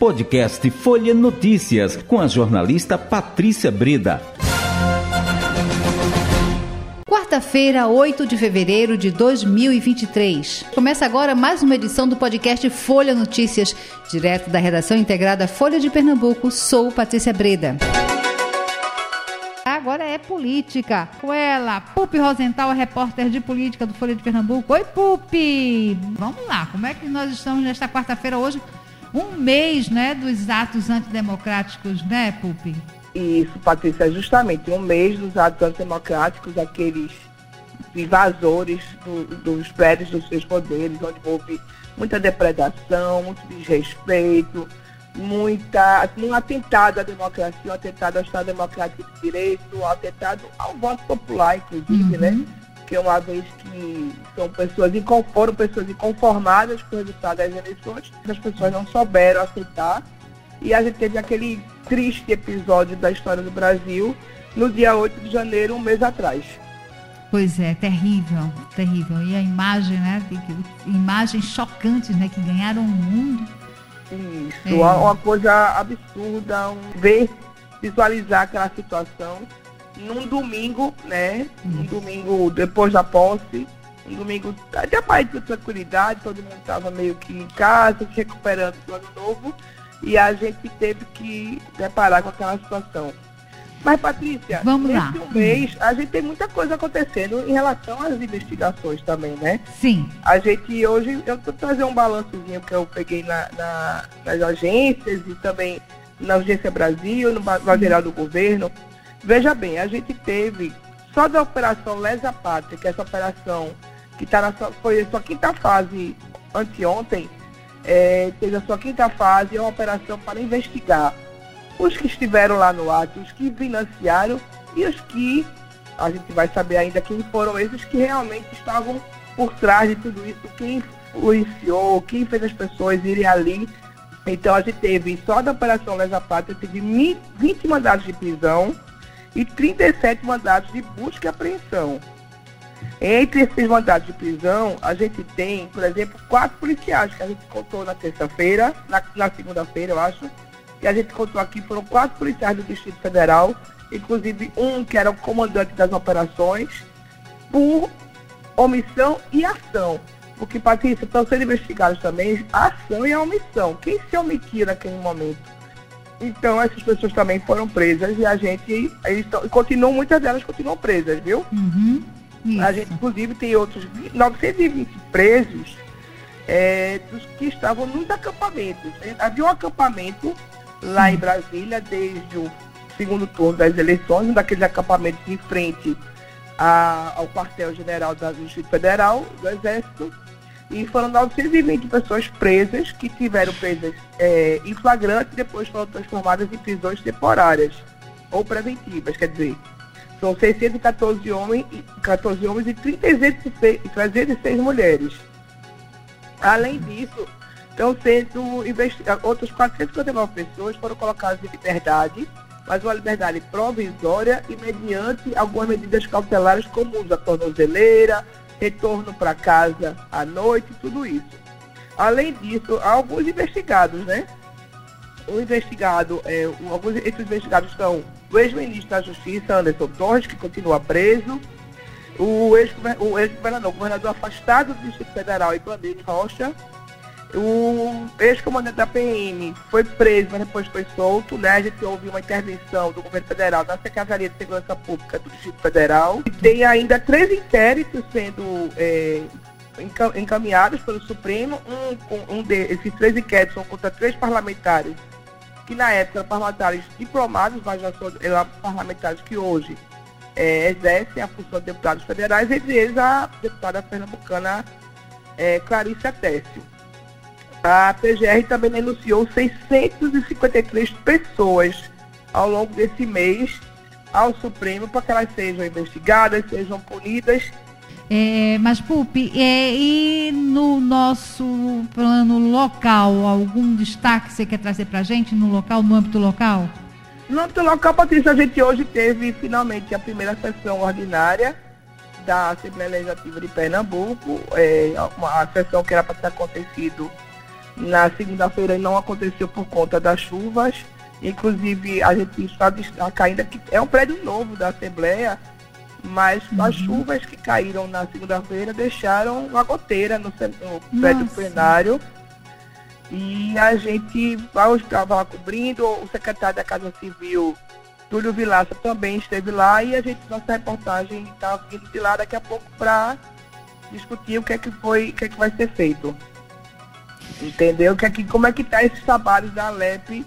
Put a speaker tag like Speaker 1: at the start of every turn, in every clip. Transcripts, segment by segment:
Speaker 1: Podcast Folha Notícias, com a jornalista Patrícia Breda.
Speaker 2: Quarta-feira, 8 de fevereiro de 2023. Começa agora mais uma edição do podcast Folha Notícias, direto da redação integrada Folha de Pernambuco. Sou Patrícia Breda agora é política. Com ela, Pupi Rosenthal, repórter de política do Folha de Pernambuco. Oi, Pupi! Vamos lá, como é que nós estamos nesta quarta-feira hoje? Um mês, né, dos atos antidemocráticos, né, Pupi?
Speaker 3: Isso, Patrícia, justamente um mês dos atos antidemocráticos, aqueles invasores do, dos prédios dos seus poderes, onde houve muita depredação, muito desrespeito, muita, assim, um atentado à democracia, um atentado ao Estado Democrático de Direito, um atentado ao voto popular, inclusive, né? uhum. né? Que é uma vez que são pessoas, foram pessoas inconformadas com o resultado das eleições, as pessoas não souberam aceitar. E a gente teve aquele triste episódio da história do Brasil no dia 8 de janeiro, um mês atrás.
Speaker 2: Pois é, terrível, terrível. E a imagem, né? Imagens chocantes, né? Que ganharam o mundo
Speaker 3: isso, é. uma coisa absurda, um, ver, visualizar aquela situação num domingo, né? Um domingo depois da posse, um domingo até mais de tranquilidade, todo mundo estava meio que em casa, se recuperando do ano novo, e a gente teve que deparar com aquela situação. Mas, Patrícia,
Speaker 2: Vamos
Speaker 3: nesse lá. um mês, a gente tem muita coisa acontecendo em relação às investigações também, né?
Speaker 2: Sim.
Speaker 3: A gente hoje, eu vou trazer um balançozinho que eu peguei na, na, nas agências e também na Agência Brasil, no Geral do Governo. Veja bem, a gente teve, só da Operação Lesa Pátria, que é essa operação que tá na sua, foi a sua quinta fase anteontem, é, teve a sua quinta fase, é uma operação para investigar os que estiveram lá no ato, os que financiaram e os que a gente vai saber ainda quem foram esses que realmente estavam por trás de tudo isso, quem influenciou, quem fez as pessoas irem ali. Então a gente teve, só da Operação Lesa Pátria, teve 20 mandados de prisão e 37 mandados de busca e apreensão. Entre esses mandados de prisão, a gente tem, por exemplo, quatro policiais que a gente contou na terça-feira, na, na segunda-feira, eu acho, que a gente contou aqui foram quatro policiais do Distrito Federal, inclusive um que era o comandante das operações, por omissão e ação. Porque, Patrícia, estão sendo investigados também a ação e a omissão. Quem se omitiu naquele momento? Então, essas pessoas também foram presas e a gente, eles tão, continuam, muitas delas continuam presas, viu?
Speaker 2: Uhum,
Speaker 3: a gente, inclusive, tem outros 920 presos é, dos que estavam nos acampamentos. Havia um acampamento lá em Brasília desde o segundo turno das eleições, um daqueles acampamentos em frente a, ao quartel-general da Justiça Federal, do Exército, e foram 920 pessoas presas, que tiveram presas é, em flagrante e depois foram transformadas em prisões temporárias ou preventivas, quer dizer, são 614 homens, 14 homens e 306, 306 mulheres. Além disso, Estão sendo investigados, outras 459 pessoas foram colocadas em liberdade, mas uma liberdade provisória e mediante algumas medidas cautelares como da tornozeleira, retorno para casa à noite, tudo isso. Além disso, há alguns investigados, né? O investigado, é, alguns esses investigados são o ex-ministro da Justiça, Anderson Torres, que continua preso, o ex-governador, ex governador afastado do Distrito Federal, Ibanez Rocha, o ex-comandante da PM foi preso, mas depois foi solto. Né? A gente ouviu uma intervenção do governo federal na Secretaria de Segurança Pública do Distrito Federal. E tem ainda três inquéritos sendo é, encaminhados pelo Supremo. Um, um desses três inquéritos são contra três parlamentares, que na época eram parlamentares diplomados, mas já são parlamentares que hoje é, exercem a função de deputados federais, entre eles a deputada pernambucana é, Clarice Atécio. A PGR também denunciou 653 pessoas ao longo desse mês ao Supremo para que elas sejam investigadas, sejam punidas.
Speaker 2: É, mas, Pupi, é, e no nosso plano local, algum destaque você quer trazer para a gente no local, no âmbito local?
Speaker 3: No âmbito local, Patrícia, a gente hoje teve finalmente a primeira sessão ordinária da Assembleia Legislativa de Pernambuco, é, uma sessão que era para ter acontecido Na segunda-feira não aconteceu por conta das chuvas. Inclusive, a gente está ainda que é um prédio novo da Assembleia, mas uhum. as chuvas que caíram na segunda-feira deixaram uma goteira no, no prédio plenário. E a gente estava lá cobrindo, o secretário da Casa Civil, Túlio Vilaça, também esteve lá e a gente, nossa reportagem está vindo de lá daqui a pouco para discutir o que é que foi, o que é que vai ser feito. Entendeu? Que que, como é que tá esses trabalhos da Alep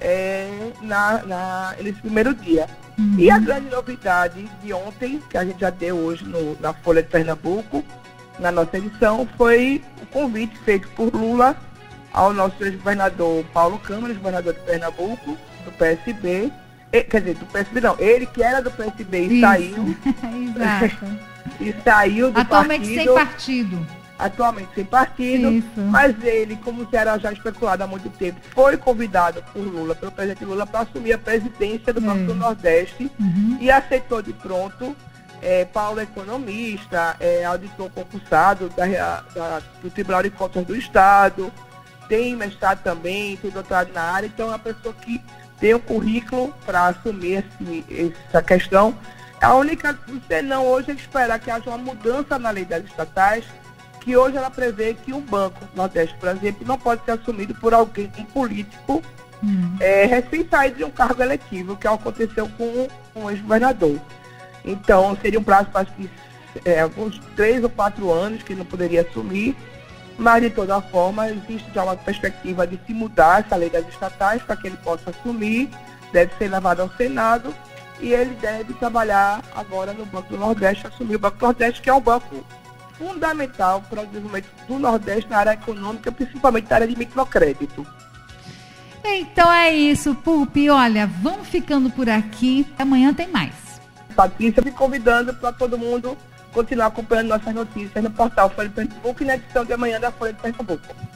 Speaker 3: é, na, na, nesse primeiro dia. Uhum. E a grande novidade de ontem, que a gente já deu hoje no, na Folha de Pernambuco, na nossa edição, foi o convite feito por Lula ao nosso ex-governador Paulo Câmara, governador de Pernambuco, do PSB. E, quer dizer, do PSB não, ele que era do PSB e Isso. saiu.
Speaker 2: Exato.
Speaker 3: e saiu do
Speaker 2: Atualmente
Speaker 3: partido.
Speaker 2: sem partido
Speaker 3: atualmente sem partido, Isso. mas ele, como era já especulado há muito tempo, foi convidado por Lula, pelo presidente Lula, para assumir a presidência do Banco do Nordeste
Speaker 2: uhum.
Speaker 3: e aceitou de pronto. É, Paulo é economista, é auditor concursado da, da, do Tribunal de Contas do Estado, tem mestrado também, tem doutorado na área, então é uma pessoa que tem um currículo para assumir esse, essa questão. A única não hoje é esperar que haja uma mudança na lei das estatais, que hoje ela prevê que um banco Nordeste, por exemplo, não pode ser assumido por alguém, um político,
Speaker 2: hum.
Speaker 3: é, recém-saído de um cargo eletivo, que aconteceu com um ex-governador. Então, seria um prazo para que é, uns três ou quatro anos que não poderia assumir, mas de toda forma existe já uma perspectiva de se mudar essa lei das estatais para que ele possa assumir, deve ser levado ao Senado e ele deve trabalhar agora no Banco do Nordeste, assumir o Banco do Nordeste, que é um banco fundamental para o desenvolvimento do Nordeste na área econômica, principalmente na área de microcrédito.
Speaker 2: Então é isso, Pulpi. Olha, vamos ficando por aqui. Amanhã tem mais.
Speaker 3: Patrícia, me convidando para todo mundo continuar acompanhando nossas notícias no portal Folha de Pernambuco e na edição de amanhã da Folha de Pernambuco.